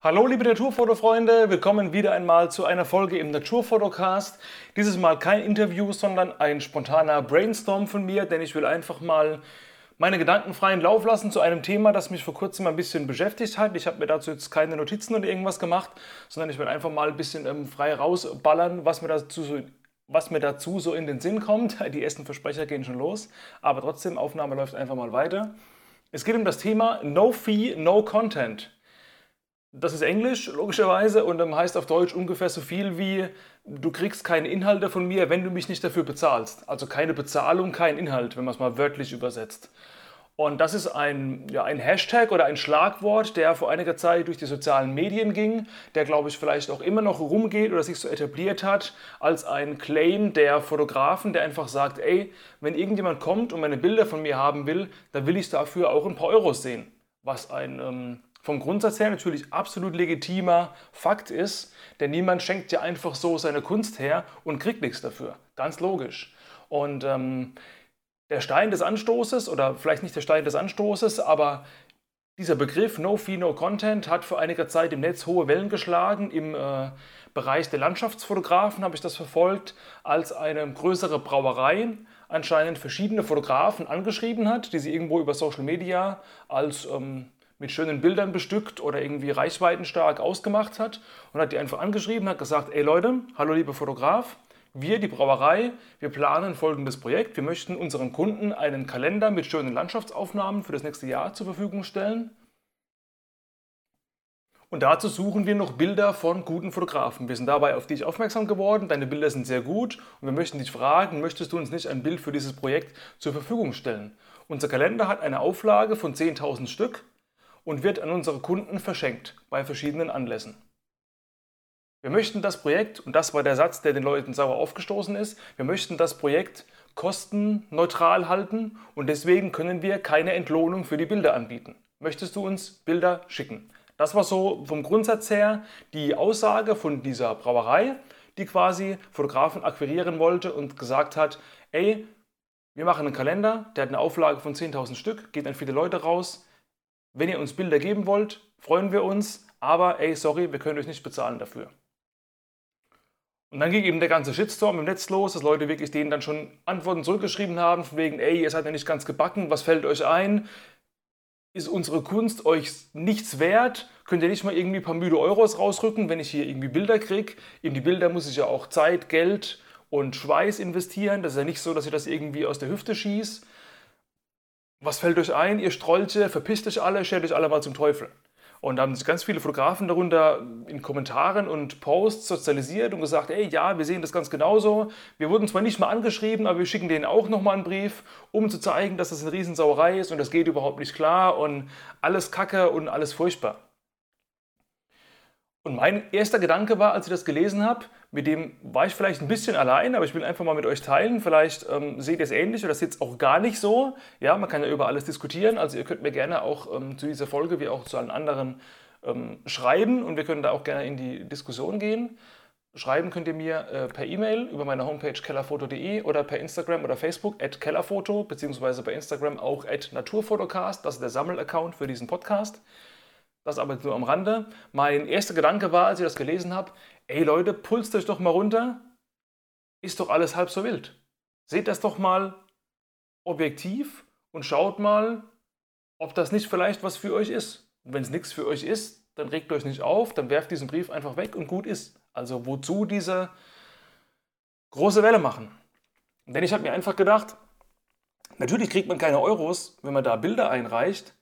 Hallo liebe Naturfotofreunde, willkommen wieder einmal zu einer Folge im Naturfotocast. Dieses Mal kein Interview, sondern ein spontaner Brainstorm von mir, denn ich will einfach mal meine Gedanken freien Lauf lassen zu einem Thema, das mich vor kurzem ein bisschen beschäftigt hat. Ich habe mir dazu jetzt keine Notizen oder irgendwas gemacht, sondern ich will einfach mal ein bisschen ähm, frei rausballern, was mir dazu so was mir dazu so in den Sinn kommt. Die ersten Versprecher gehen schon los, aber trotzdem, Aufnahme läuft einfach mal weiter. Es geht um das Thema No Fee, No Content. Das ist Englisch, logischerweise, und dann heißt auf Deutsch ungefähr so viel wie, du kriegst keine Inhalte von mir, wenn du mich nicht dafür bezahlst. Also keine Bezahlung, kein Inhalt, wenn man es mal wörtlich übersetzt. Und das ist ein, ja, ein Hashtag oder ein Schlagwort, der vor einiger Zeit durch die sozialen Medien ging, der, glaube ich, vielleicht auch immer noch rumgeht oder sich so etabliert hat als ein Claim der Fotografen, der einfach sagt, ey, wenn irgendjemand kommt und meine Bilder von mir haben will, dann will ich dafür auch ein paar Euros sehen. Was ein... Ähm, vom Grundsatz her natürlich absolut legitimer Fakt ist, denn niemand schenkt ja einfach so seine Kunst her und kriegt nichts dafür. Ganz logisch. Und ähm, der Stein des Anstoßes, oder vielleicht nicht der Stein des Anstoßes, aber dieser Begriff No Fee, No Content hat vor einiger Zeit im Netz hohe Wellen geschlagen. Im äh, Bereich der Landschaftsfotografen habe ich das verfolgt, als eine größere Brauerei anscheinend verschiedene Fotografen angeschrieben hat, die sie irgendwo über Social Media als ähm, mit schönen Bildern bestückt oder irgendwie reichweitenstark ausgemacht hat und hat die einfach angeschrieben, hat gesagt, ey Leute, hallo lieber Fotograf, wir, die Brauerei, wir planen folgendes Projekt. Wir möchten unseren Kunden einen Kalender mit schönen Landschaftsaufnahmen für das nächste Jahr zur Verfügung stellen. Und dazu suchen wir noch Bilder von guten Fotografen. Wir sind dabei auf dich aufmerksam geworden, deine Bilder sind sehr gut und wir möchten dich fragen, möchtest du uns nicht ein Bild für dieses Projekt zur Verfügung stellen? Unser Kalender hat eine Auflage von 10.000 Stück und wird an unsere Kunden verschenkt bei verschiedenen Anlässen. Wir möchten das Projekt, und das war der Satz, der den Leuten sauer aufgestoßen ist, wir möchten das Projekt kostenneutral halten und deswegen können wir keine Entlohnung für die Bilder anbieten. Möchtest du uns Bilder schicken? Das war so vom Grundsatz her die Aussage von dieser Brauerei, die quasi Fotografen akquirieren wollte und gesagt hat, ey, wir machen einen Kalender, der hat eine Auflage von 10.000 Stück, geht an viele Leute raus, wenn ihr uns Bilder geben wollt, freuen wir uns, aber ey, sorry, wir können euch nicht bezahlen dafür. Und dann ging eben der ganze Shitstorm im Netz los, dass Leute wirklich denen dann schon Antworten zurückgeschrieben haben, von wegen, ey, ihr seid ja nicht ganz gebacken, was fällt euch ein? Ist unsere Kunst euch nichts wert? Könnt ihr nicht mal irgendwie ein paar müde Euros rausrücken, wenn ich hier irgendwie Bilder kriege? Eben die Bilder muss ich ja auch Zeit, Geld und Schweiß investieren. Das ist ja nicht so, dass ich das irgendwie aus der Hüfte schieße. Was fällt euch ein, ihr Strolche, verpisst euch alle, stellt euch alle mal zum Teufel. Und da haben sich ganz viele Fotografen darunter in Kommentaren und Posts sozialisiert und gesagt, ey, ja, wir sehen das ganz genauso. Wir wurden zwar nicht mal angeschrieben, aber wir schicken denen auch nochmal einen Brief, um zu zeigen, dass das eine Riesensauerei ist und das geht überhaupt nicht klar und alles Kacke und alles furchtbar. Und mein erster Gedanke war, als ich das gelesen habe, mit dem war ich vielleicht ein bisschen allein, aber ich will einfach mal mit euch teilen. Vielleicht ähm, seht ihr es ähnlich oder seht es auch gar nicht so. Ja, man kann ja über alles diskutieren. Also ihr könnt mir gerne auch ähm, zu dieser Folge wie auch zu allen anderen ähm, schreiben und wir können da auch gerne in die Diskussion gehen. Schreiben könnt ihr mir äh, per E-Mail über meine Homepage kellerfoto.de oder per Instagram oder Facebook at kellerfoto, beziehungsweise bei Instagram auch at naturfotocast, das ist der Sammelaccount für diesen Podcast. Das aber nur am Rande. Mein erster Gedanke war, als ich das gelesen habe, ey Leute, pulst euch doch mal runter. Ist doch alles halb so wild. Seht das doch mal objektiv und schaut mal, ob das nicht vielleicht was für euch ist. Und wenn es nichts für euch ist, dann regt euch nicht auf, dann werft diesen Brief einfach weg und gut ist. Also wozu diese große Welle machen? Denn ich habe mir einfach gedacht, natürlich kriegt man keine Euros, wenn man da Bilder einreicht,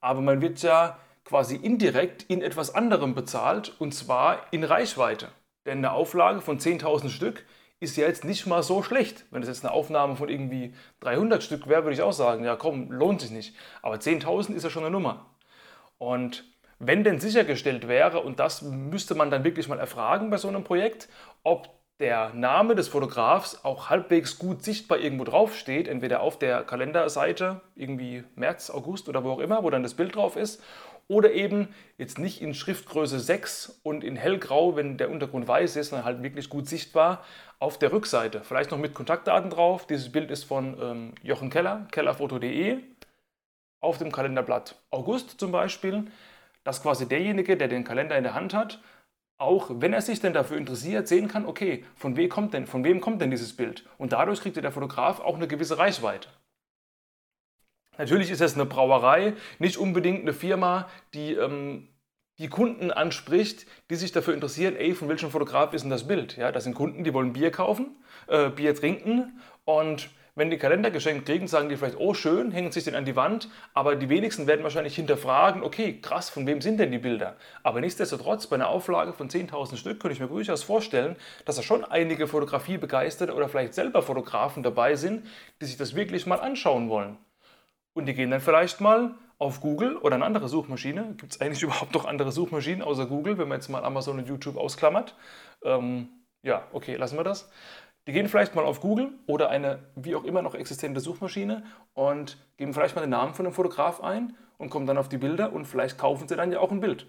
aber man wird ja quasi indirekt in etwas anderem bezahlt und zwar in Reichweite. Denn eine Auflage von 10.000 Stück ist ja jetzt nicht mal so schlecht. Wenn es jetzt eine Aufnahme von irgendwie 300 Stück wäre, würde ich auch sagen, ja komm, lohnt sich nicht. Aber 10.000 ist ja schon eine Nummer. Und wenn denn sichergestellt wäre, und das müsste man dann wirklich mal erfragen bei so einem Projekt, ob der Name des Fotografs auch halbwegs gut sichtbar irgendwo draufsteht, entweder auf der Kalenderseite, irgendwie März, August oder wo auch immer, wo dann das Bild drauf ist, oder eben jetzt nicht in Schriftgröße 6 und in hellgrau, wenn der Untergrund weiß ist, sondern halt wirklich gut sichtbar auf der Rückseite. Vielleicht noch mit Kontaktdaten drauf. Dieses Bild ist von ähm, Jochen Keller, kellerfoto.de, auf dem Kalenderblatt August zum Beispiel. dass quasi derjenige, der den Kalender in der Hand hat, auch wenn er sich denn dafür interessiert, sehen kann, okay, von wem kommt denn, von wem kommt denn dieses Bild? Und dadurch kriegt der Fotograf auch eine gewisse Reichweite. Natürlich ist es eine Brauerei, nicht unbedingt eine Firma, die ähm, die Kunden anspricht, die sich dafür interessieren, ey, von welchem Fotograf ist denn das Bild? Ja, das sind Kunden, die wollen Bier kaufen, äh, Bier trinken und wenn die Kalender geschenkt kriegen, sagen die vielleicht, oh schön, hängen sich den an die Wand, aber die wenigsten werden wahrscheinlich hinterfragen, okay, krass, von wem sind denn die Bilder? Aber nichtsdestotrotz, bei einer Auflage von 10.000 Stück könnte ich mir durchaus vorstellen, dass da schon einige Fotografie begeisterte oder vielleicht selber Fotografen dabei sind, die sich das wirklich mal anschauen wollen. Und die gehen dann vielleicht mal auf Google oder eine andere Suchmaschine. Gibt es eigentlich überhaupt noch andere Suchmaschinen außer Google, wenn man jetzt mal Amazon und YouTube ausklammert? Ähm, ja, okay, lassen wir das. Die gehen vielleicht mal auf Google oder eine wie auch immer noch existente Suchmaschine und geben vielleicht mal den Namen von dem Fotograf ein und kommen dann auf die Bilder und vielleicht kaufen sie dann ja auch ein Bild.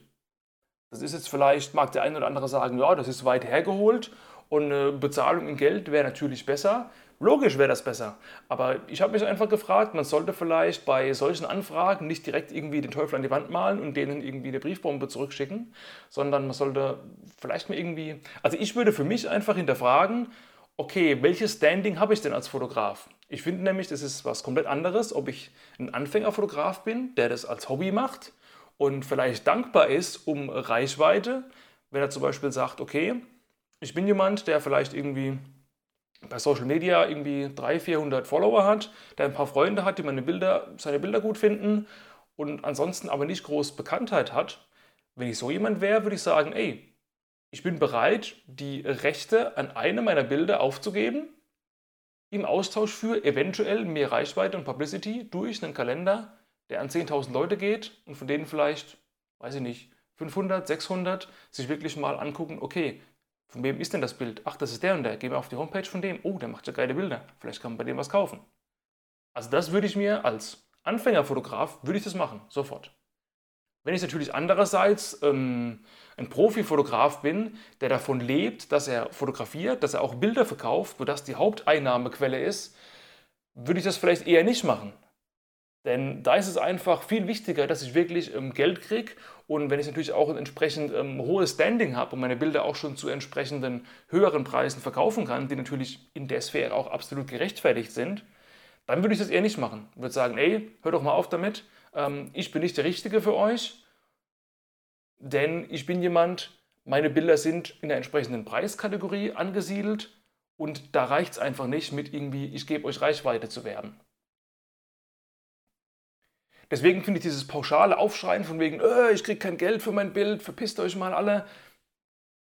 Das ist jetzt vielleicht, mag der eine oder andere sagen, ja, das ist weit hergeholt und eine Bezahlung in Geld wäre natürlich besser. Logisch wäre das besser. Aber ich habe mich einfach gefragt, man sollte vielleicht bei solchen Anfragen nicht direkt irgendwie den Teufel an die Wand malen und denen irgendwie eine Briefbombe zurückschicken, sondern man sollte vielleicht mal irgendwie, also ich würde für mich einfach hinterfragen, okay, welches Standing habe ich denn als Fotograf? Ich finde nämlich, das ist was komplett anderes, ob ich ein Anfängerfotograf bin, der das als Hobby macht und vielleicht dankbar ist um Reichweite, wenn er zum Beispiel sagt, okay, ich bin jemand, der vielleicht irgendwie bei Social Media irgendwie 300, 400 Follower hat, der ein paar Freunde hat, die meine Bilder, seine Bilder gut finden und ansonsten aber nicht groß Bekanntheit hat. Wenn ich so jemand wäre, würde ich sagen, ey, ich bin bereit, die Rechte an einem meiner Bilder aufzugeben, im Austausch für eventuell mehr Reichweite und Publicity durch einen Kalender, der an 10.000 Leute geht und von denen vielleicht, weiß ich nicht, 500, 600 sich wirklich mal angucken, okay, von wem ist denn das Bild? Ach, das ist der und der. Gehen wir auf die Homepage von dem. Oh, der macht ja geile Bilder. Vielleicht kann man bei dem was kaufen. Also das würde ich mir als Anfängerfotograf, würde ich das machen, sofort. Wenn ich natürlich andererseits ähm, ein Profifotograf bin, der davon lebt, dass er fotografiert, dass er auch Bilder verkauft, wo das die Haupteinnahmequelle ist, würde ich das vielleicht eher nicht machen. Denn da ist es einfach viel wichtiger, dass ich wirklich ähm, Geld kriege und wenn ich natürlich auch ein entsprechend ähm, hohes Standing habe und meine Bilder auch schon zu entsprechenden höheren Preisen verkaufen kann, die natürlich in der Sphäre auch absolut gerechtfertigt sind, dann würde ich das eher nicht machen. Ich würde sagen, ey, hör doch mal auf damit, ähm, ich bin nicht der Richtige für euch, denn ich bin jemand, meine Bilder sind in der entsprechenden Preiskategorie angesiedelt und da reicht es einfach nicht mit irgendwie, ich gebe euch Reichweite zu werben. Deswegen finde ich dieses pauschale Aufschreien von wegen, äh, ich kriege kein Geld für mein Bild, verpisst euch mal alle,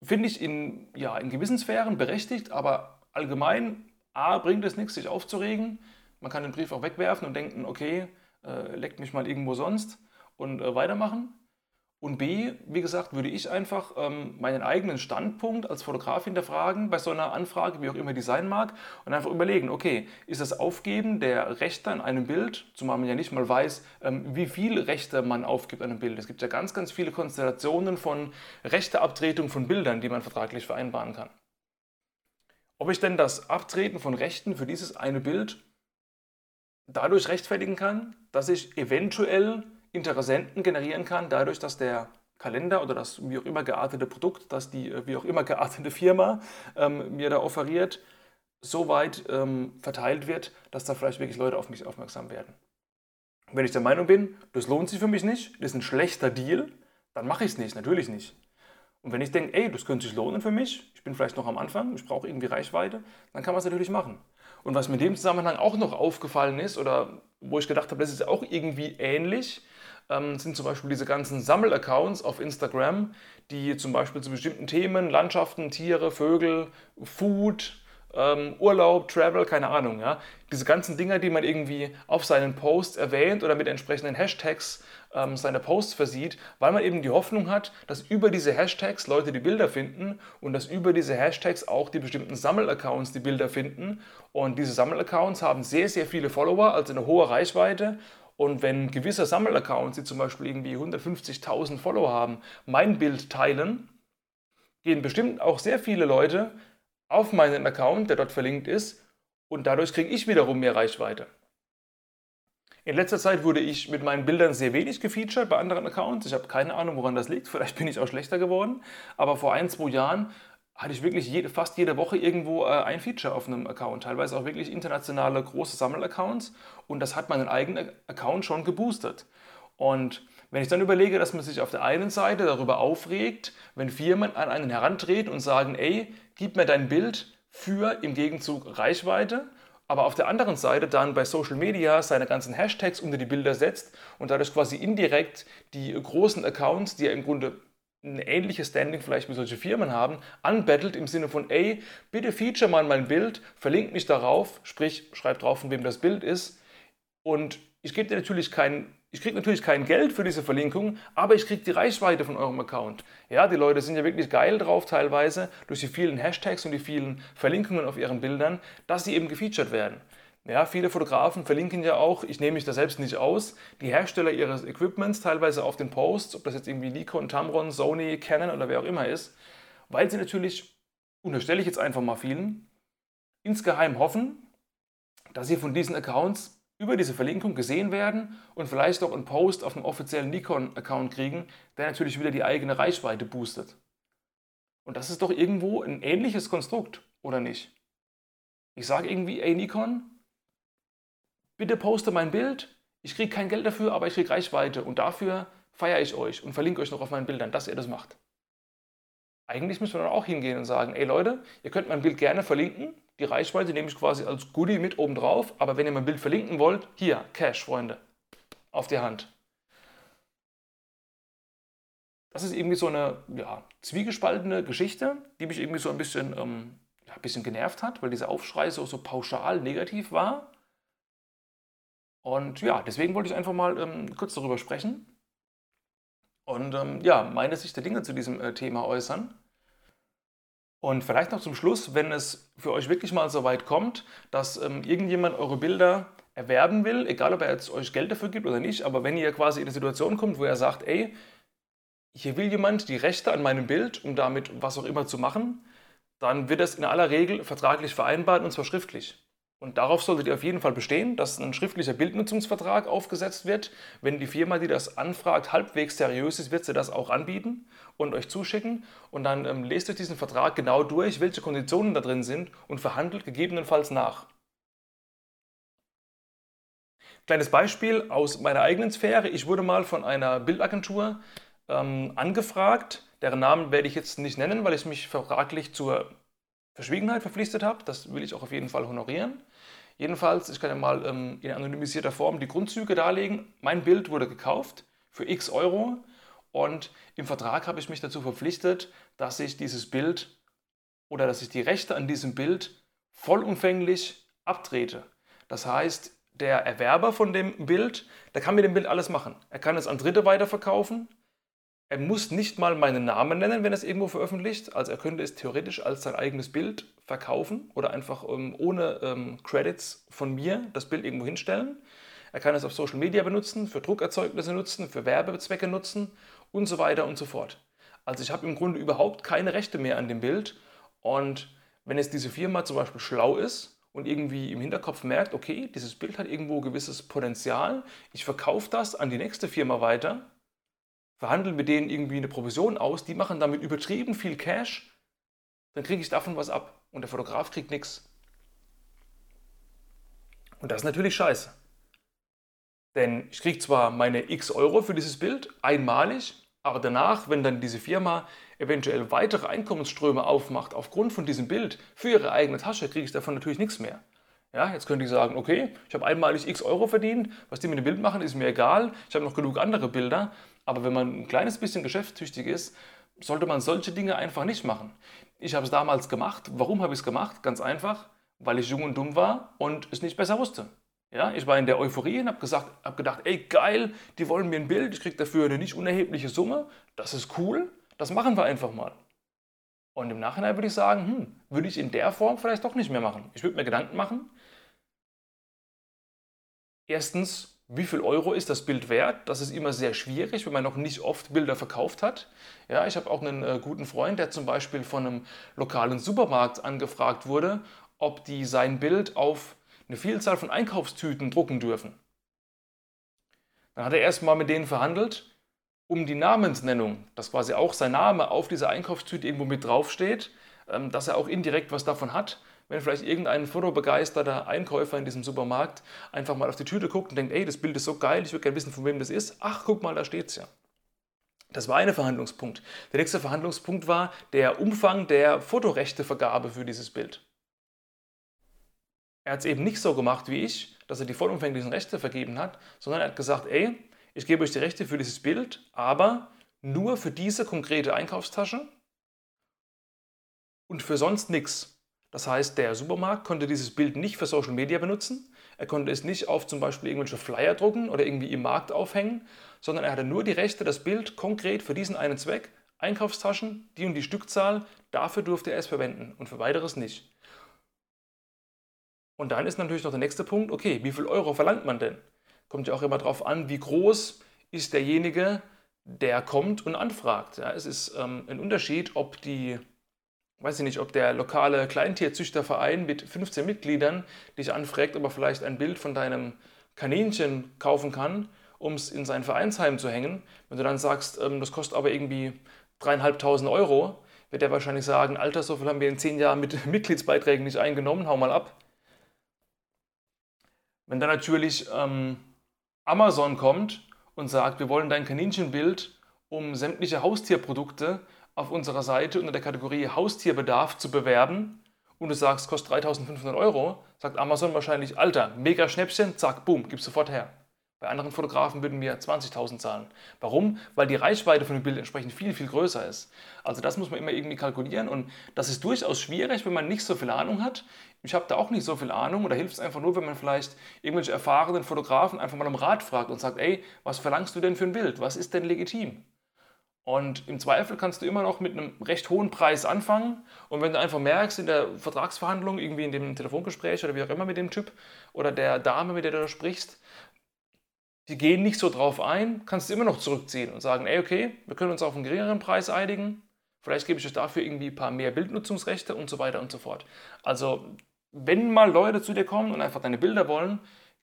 finde ich in, ja, in gewissen Sphären berechtigt, aber allgemein, a, bringt es nichts, sich aufzuregen. Man kann den Brief auch wegwerfen und denken, okay, äh, leckt mich mal irgendwo sonst und äh, weitermachen. Und B, wie gesagt, würde ich einfach ähm, meinen eigenen Standpunkt als Fotograf hinterfragen bei so einer Anfrage, wie auch immer die sein mag, und einfach überlegen, okay, ist das Aufgeben der Rechte an einem Bild, zumal man ja nicht mal weiß, ähm, wie viele Rechte man aufgibt an einem Bild. Es gibt ja ganz, ganz viele Konstellationen von Rechteabtretung von Bildern, die man vertraglich vereinbaren kann. Ob ich denn das Abtreten von Rechten für dieses eine Bild dadurch rechtfertigen kann, dass ich eventuell Interessenten generieren kann, dadurch, dass der Kalender oder das wie auch immer geartete Produkt, das die äh, wie auch immer geartete Firma ähm, mir da offeriert, so weit ähm, verteilt wird, dass da vielleicht wirklich Leute auf mich aufmerksam werden. Wenn ich der Meinung bin, das lohnt sich für mich nicht, das ist ein schlechter Deal, dann mache ich es nicht, natürlich nicht. Und wenn ich denke, ey, das könnte sich lohnen für mich, ich bin vielleicht noch am Anfang, ich brauche irgendwie Reichweite, dann kann man es natürlich machen. Und was mir in dem Zusammenhang auch noch aufgefallen ist oder wo ich gedacht habe, das ist auch irgendwie ähnlich, ähm, sind zum Beispiel diese ganzen Sammelaccounts auf Instagram, die zum Beispiel zu bestimmten Themen, Landschaften, Tiere, Vögel, Food, ähm, Urlaub, Travel, keine Ahnung, ja. Diese ganzen Dinger, die man irgendwie auf seinen Posts erwähnt oder mit entsprechenden Hashtags ähm, seine Posts versieht, weil man eben die Hoffnung hat, dass über diese Hashtags Leute die Bilder finden und dass über diese Hashtags auch die bestimmten Sammelaccounts die Bilder finden. Und diese Sammelaccounts haben sehr, sehr viele Follower, also eine hohe Reichweite und wenn gewisse Sammelaccounts, die zum Beispiel irgendwie 150.000 Follower haben, mein Bild teilen, gehen bestimmt auch sehr viele Leute auf meinen Account, der dort verlinkt ist, und dadurch kriege ich wiederum mehr Reichweite. In letzter Zeit wurde ich mit meinen Bildern sehr wenig gefeatured bei anderen Accounts. Ich habe keine Ahnung, woran das liegt. Vielleicht bin ich auch schlechter geworden. Aber vor ein, zwei Jahren hatte ich wirklich jede, fast jede Woche irgendwo äh, ein Feature auf einem Account. Teilweise auch wirklich internationale große Sammelaccounts. Und das hat meinen eigenen Account schon geboostet. Und wenn ich dann überlege, dass man sich auf der einen Seite darüber aufregt, wenn Firmen an einen herantreten und sagen, ey, gib mir dein Bild für im Gegenzug Reichweite aber auf der anderen Seite dann bei Social Media seine ganzen Hashtags unter die Bilder setzt und dadurch quasi indirekt die großen Accounts, die ja im Grunde ein ähnliches Standing vielleicht wie solche Firmen haben, anbettelt im Sinne von, ey, bitte feature mal mein Bild, verlinkt mich darauf, sprich, schreibt drauf, von wem das Bild ist und ich gebe dir natürlich keinen ich kriege natürlich kein Geld für diese Verlinkung, aber ich kriege die Reichweite von eurem Account. Ja, die Leute sind ja wirklich geil drauf teilweise durch die vielen Hashtags und die vielen Verlinkungen auf ihren Bildern, dass sie eben gefeatured werden. Ja, viele Fotografen verlinken ja auch, ich nehme mich da selbst nicht aus, die Hersteller ihres Equipments teilweise auf den Posts, ob das jetzt irgendwie Nikon, Tamron, Sony, Canon oder wer auch immer ist, weil sie natürlich, unterstelle ich jetzt einfach mal vielen, insgeheim hoffen, dass sie von diesen Accounts über diese Verlinkung gesehen werden und vielleicht auch einen Post auf einem offiziellen Nikon-Account kriegen, der natürlich wieder die eigene Reichweite boostet. Und das ist doch irgendwo ein ähnliches Konstrukt, oder nicht? Ich sage irgendwie, ey Nikon, bitte poste mein Bild, ich kriege kein Geld dafür, aber ich kriege Reichweite und dafür feiere ich euch und verlinke euch noch auf meinen Bildern, dass ihr das macht. Eigentlich müssen wir dann auch hingehen und sagen, ey Leute, ihr könnt mein Bild gerne verlinken, die Reichweite nehme ich quasi als Goodie mit oben drauf. Aber wenn ihr mein Bild verlinken wollt, hier, Cash, Freunde. Auf die Hand. Das ist irgendwie so eine ja, zwiegespaltene Geschichte, die mich irgendwie so ein bisschen, ähm, ja, ein bisschen genervt hat, weil dieser Aufschrei so, so pauschal negativ war. Und ja, deswegen wollte ich einfach mal ähm, kurz darüber sprechen und ähm, ja, meine Sicht der Dinge zu diesem äh, Thema äußern. Und vielleicht noch zum Schluss, wenn es für euch wirklich mal so weit kommt, dass ähm, irgendjemand eure Bilder erwerben will, egal ob er jetzt euch Geld dafür gibt oder nicht, aber wenn ihr quasi in eine Situation kommt, wo er sagt, ey, hier will jemand die Rechte an meinem Bild, um damit was auch immer zu machen, dann wird das in aller Regel vertraglich vereinbart und zwar schriftlich. Und darauf solltet ihr auf jeden Fall bestehen, dass ein schriftlicher Bildnutzungsvertrag aufgesetzt wird. Wenn die Firma, die das anfragt, halbwegs seriös ist, wird sie das auch anbieten und euch zuschicken. Und dann ähm, lest euch diesen Vertrag genau durch, welche Konditionen da drin sind und verhandelt gegebenenfalls nach. Kleines Beispiel aus meiner eigenen Sphäre. Ich wurde mal von einer Bildagentur ähm, angefragt. Deren Namen werde ich jetzt nicht nennen, weil ich mich vertraglich zur Verschwiegenheit verpflichtet habe. Das will ich auch auf jeden Fall honorieren. Jedenfalls, ich kann ja mal ähm, in anonymisierter Form die Grundzüge darlegen. Mein Bild wurde gekauft für x Euro und im Vertrag habe ich mich dazu verpflichtet, dass ich dieses Bild oder dass ich die Rechte an diesem Bild vollumfänglich abtrete. Das heißt, der Erwerber von dem Bild, der kann mit dem Bild alles machen. Er kann es an Dritte weiterverkaufen, er muss nicht mal meinen Namen nennen, wenn er es irgendwo veröffentlicht. Also er könnte es theoretisch als sein eigenes Bild verkaufen oder einfach ähm, ohne ähm, Credits von mir das Bild irgendwo hinstellen. Er kann es auf Social Media benutzen, für Druckerzeugnisse nutzen, für Werbezwecke nutzen und so weiter und so fort. Also ich habe im Grunde überhaupt keine Rechte mehr an dem Bild. Und wenn jetzt diese Firma zum Beispiel schlau ist und irgendwie im Hinterkopf merkt, okay, dieses Bild hat irgendwo gewisses Potenzial, ich verkaufe das an die nächste Firma weiter, verhandeln mit denen irgendwie eine Provision aus, die machen damit übertrieben viel Cash, dann kriege ich davon was ab und der Fotograf kriegt nichts. Und das ist natürlich scheiße. Denn ich kriege zwar meine x Euro für dieses Bild einmalig, aber danach, wenn dann diese Firma eventuell weitere Einkommensströme aufmacht aufgrund von diesem Bild für ihre eigene Tasche, kriege ich davon natürlich nichts mehr. Ja, jetzt könnte ich sagen, okay, ich habe einmalig x Euro verdient, was die mit dem Bild machen, ist mir egal, ich habe noch genug andere Bilder, aber wenn man ein kleines bisschen geschäftstüchtig ist, sollte man solche Dinge einfach nicht machen. Ich habe es damals gemacht. Warum habe ich es gemacht? Ganz einfach, weil ich jung und dumm war und es nicht besser wusste. Ja, ich war in der Euphorie und habe hab gedacht, ey geil, die wollen mir ein Bild, ich kriege dafür eine nicht unerhebliche Summe, das ist cool, das machen wir einfach mal. Und im Nachhinein würde ich sagen, hm, würde ich in der Form vielleicht doch nicht mehr machen. Ich würde mir Gedanken machen. Erstens, wie viel Euro ist das Bild wert? Das ist immer sehr schwierig, wenn man noch nicht oft Bilder verkauft hat. Ja, ich habe auch einen äh, guten Freund, der zum Beispiel von einem lokalen Supermarkt angefragt wurde, ob die sein Bild auf eine Vielzahl von Einkaufstüten drucken dürfen. Dann hat er erstmal mit denen verhandelt, um die Namensnennung, dass quasi auch sein Name auf dieser Einkaufstüte irgendwo mit draufsteht, ähm, dass er auch indirekt was davon hat. Wenn vielleicht irgendein fotobegeisterter Einkäufer in diesem Supermarkt einfach mal auf die Tüte guckt und denkt, ey, das Bild ist so geil, ich würde gerne wissen, von wem das ist. Ach, guck mal, da steht's ja. Das war ein Verhandlungspunkt. Der nächste Verhandlungspunkt war der Umfang der Fotorechtevergabe für dieses Bild. Er hat es eben nicht so gemacht wie ich, dass er die vollumfänglichen Rechte vergeben hat, sondern er hat gesagt, ey, ich gebe euch die Rechte für dieses Bild, aber nur für diese konkrete Einkaufstasche und für sonst nichts. Das heißt, der Supermarkt konnte dieses Bild nicht für Social Media benutzen, er konnte es nicht auf zum Beispiel irgendwelche Flyer drucken oder irgendwie im Markt aufhängen, sondern er hatte nur die Rechte, das Bild konkret für diesen einen Zweck, Einkaufstaschen, die und die Stückzahl, dafür durfte er es verwenden und für weiteres nicht. Und dann ist natürlich noch der nächste Punkt, okay, wie viel Euro verlangt man denn? Kommt ja auch immer darauf an, wie groß ist derjenige, der kommt und anfragt. Ja, es ist ähm, ein Unterschied, ob die weiß ich nicht, ob der lokale Kleintierzüchterverein mit 15 Mitgliedern dich anfragt, ob er vielleicht ein Bild von deinem Kaninchen kaufen kann, um es in sein Vereinsheim zu hängen. Wenn du dann sagst, ähm, das kostet aber irgendwie dreieinhalbtausend Euro, wird er wahrscheinlich sagen, Alter, so viel haben wir in zehn Jahren mit Mitgliedsbeiträgen nicht eingenommen, hau mal ab. Wenn dann natürlich ähm, Amazon kommt und sagt, wir wollen dein Kaninchenbild um sämtliche Haustierprodukte auf unserer Seite unter der Kategorie Haustierbedarf zu bewerben und du sagst, kostet 3500 Euro, sagt Amazon wahrscheinlich, Alter, mega Schnäppchen, zack, boom, gib sofort her. Bei anderen Fotografen würden wir 20.000 zahlen. Warum? Weil die Reichweite von dem Bild entsprechend viel, viel größer ist. Also das muss man immer irgendwie kalkulieren und das ist durchaus schwierig, wenn man nicht so viel Ahnung hat. Ich habe da auch nicht so viel Ahnung und da hilft es einfach nur, wenn man vielleicht irgendwelche erfahrenen Fotografen einfach mal um Rat fragt und sagt, ey, was verlangst du denn für ein Bild? Was ist denn legitim? Und im Zweifel kannst du immer noch mit einem recht hohen Preis anfangen. Und wenn du einfach merkst in der Vertragsverhandlung, irgendwie in dem Telefongespräch oder wie auch immer mit dem Typ oder der Dame, mit der du da sprichst, die gehen nicht so drauf ein, kannst du immer noch zurückziehen und sagen, ey, okay, wir können uns auf einen geringeren Preis einigen. Vielleicht gebe ich euch dafür irgendwie ein paar mehr Bildnutzungsrechte und so weiter und so fort. Also, wenn mal Leute zu dir kommen und einfach deine Bilder wollen,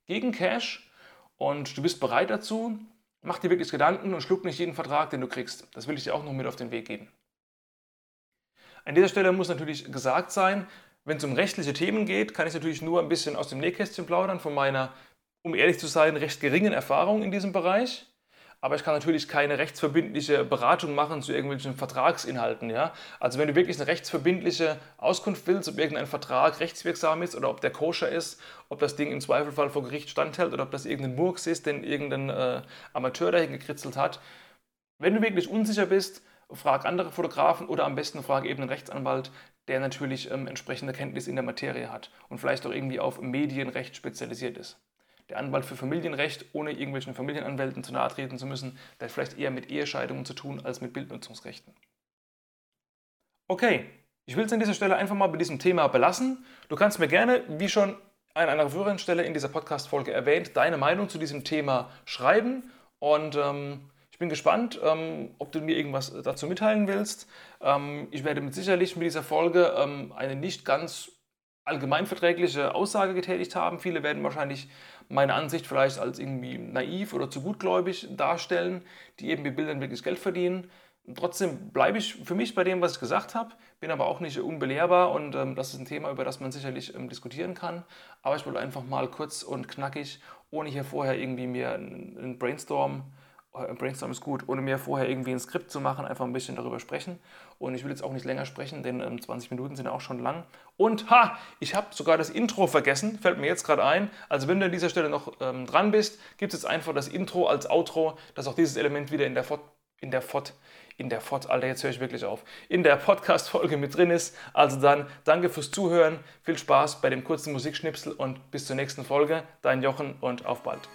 gegen Cash und du bist bereit dazu, Mach dir wirklich Gedanken und schluck nicht jeden Vertrag, den du kriegst. Das will ich dir auch noch mit auf den Weg geben. An dieser Stelle muss natürlich gesagt sein, wenn es um rechtliche Themen geht, kann ich natürlich nur ein bisschen aus dem Nähkästchen plaudern von meiner, um ehrlich zu sein, recht geringen Erfahrung in diesem Bereich aber ich kann natürlich keine rechtsverbindliche Beratung machen zu irgendwelchen Vertragsinhalten. Ja? Also wenn du wirklich eine rechtsverbindliche Auskunft willst, ob irgendein Vertrag rechtswirksam ist oder ob der koscher ist, ob das Ding im Zweifelfall vor Gericht standhält oder ob das irgendein Murks ist, den irgendein äh, Amateur dahin gekritzelt hat. Wenn du wirklich unsicher bist, frag andere Fotografen oder am besten frag eben einen Rechtsanwalt, der natürlich ähm, entsprechende Kenntnis in der Materie hat und vielleicht auch irgendwie auf Medienrecht spezialisiert ist der Anwalt für Familienrecht, ohne irgendwelchen Familienanwälten zu nahe treten zu müssen, der hat vielleicht eher mit Ehescheidungen zu tun als mit Bildnutzungsrechten. Okay, ich will es an dieser Stelle einfach mal bei diesem Thema belassen. Du kannst mir gerne, wie schon an einer früheren Stelle in dieser Podcast-Folge erwähnt, deine Meinung zu diesem Thema schreiben und ähm, ich bin gespannt, ähm, ob du mir irgendwas dazu mitteilen willst. Ähm, ich werde mit sicherlich mit dieser Folge ähm, eine nicht ganz allgemeinverträgliche Aussage getätigt haben. Viele werden wahrscheinlich meine Ansicht vielleicht als irgendwie naiv oder zu gutgläubig darstellen, die eben mit Bildern wirklich Geld verdienen. Trotzdem bleibe ich für mich bei dem, was ich gesagt habe, bin aber auch nicht unbelehrbar und ähm, das ist ein Thema, über das man sicherlich ähm, diskutieren kann. Aber ich wollte einfach mal kurz und knackig, ohne hier vorher irgendwie mir einen Brainstorm Brainstorm ist gut, ohne mir vorher irgendwie ein Skript zu machen, einfach ein bisschen darüber sprechen. Und ich will jetzt auch nicht länger sprechen, denn ähm, 20 Minuten sind auch schon lang. Und ha, ich habe sogar das Intro vergessen, fällt mir jetzt gerade ein. Also wenn du an dieser Stelle noch ähm, dran bist, gibt es jetzt einfach das Intro als Outro, dass auch dieses Element wieder in der Fort, in der Fort, in der Fort, Alter, jetzt höre ich wirklich auf, in der Podcast-Folge mit drin ist. Also dann, danke fürs Zuhören, viel Spaß bei dem kurzen Musikschnipsel und bis zur nächsten Folge. Dein Jochen und auf bald.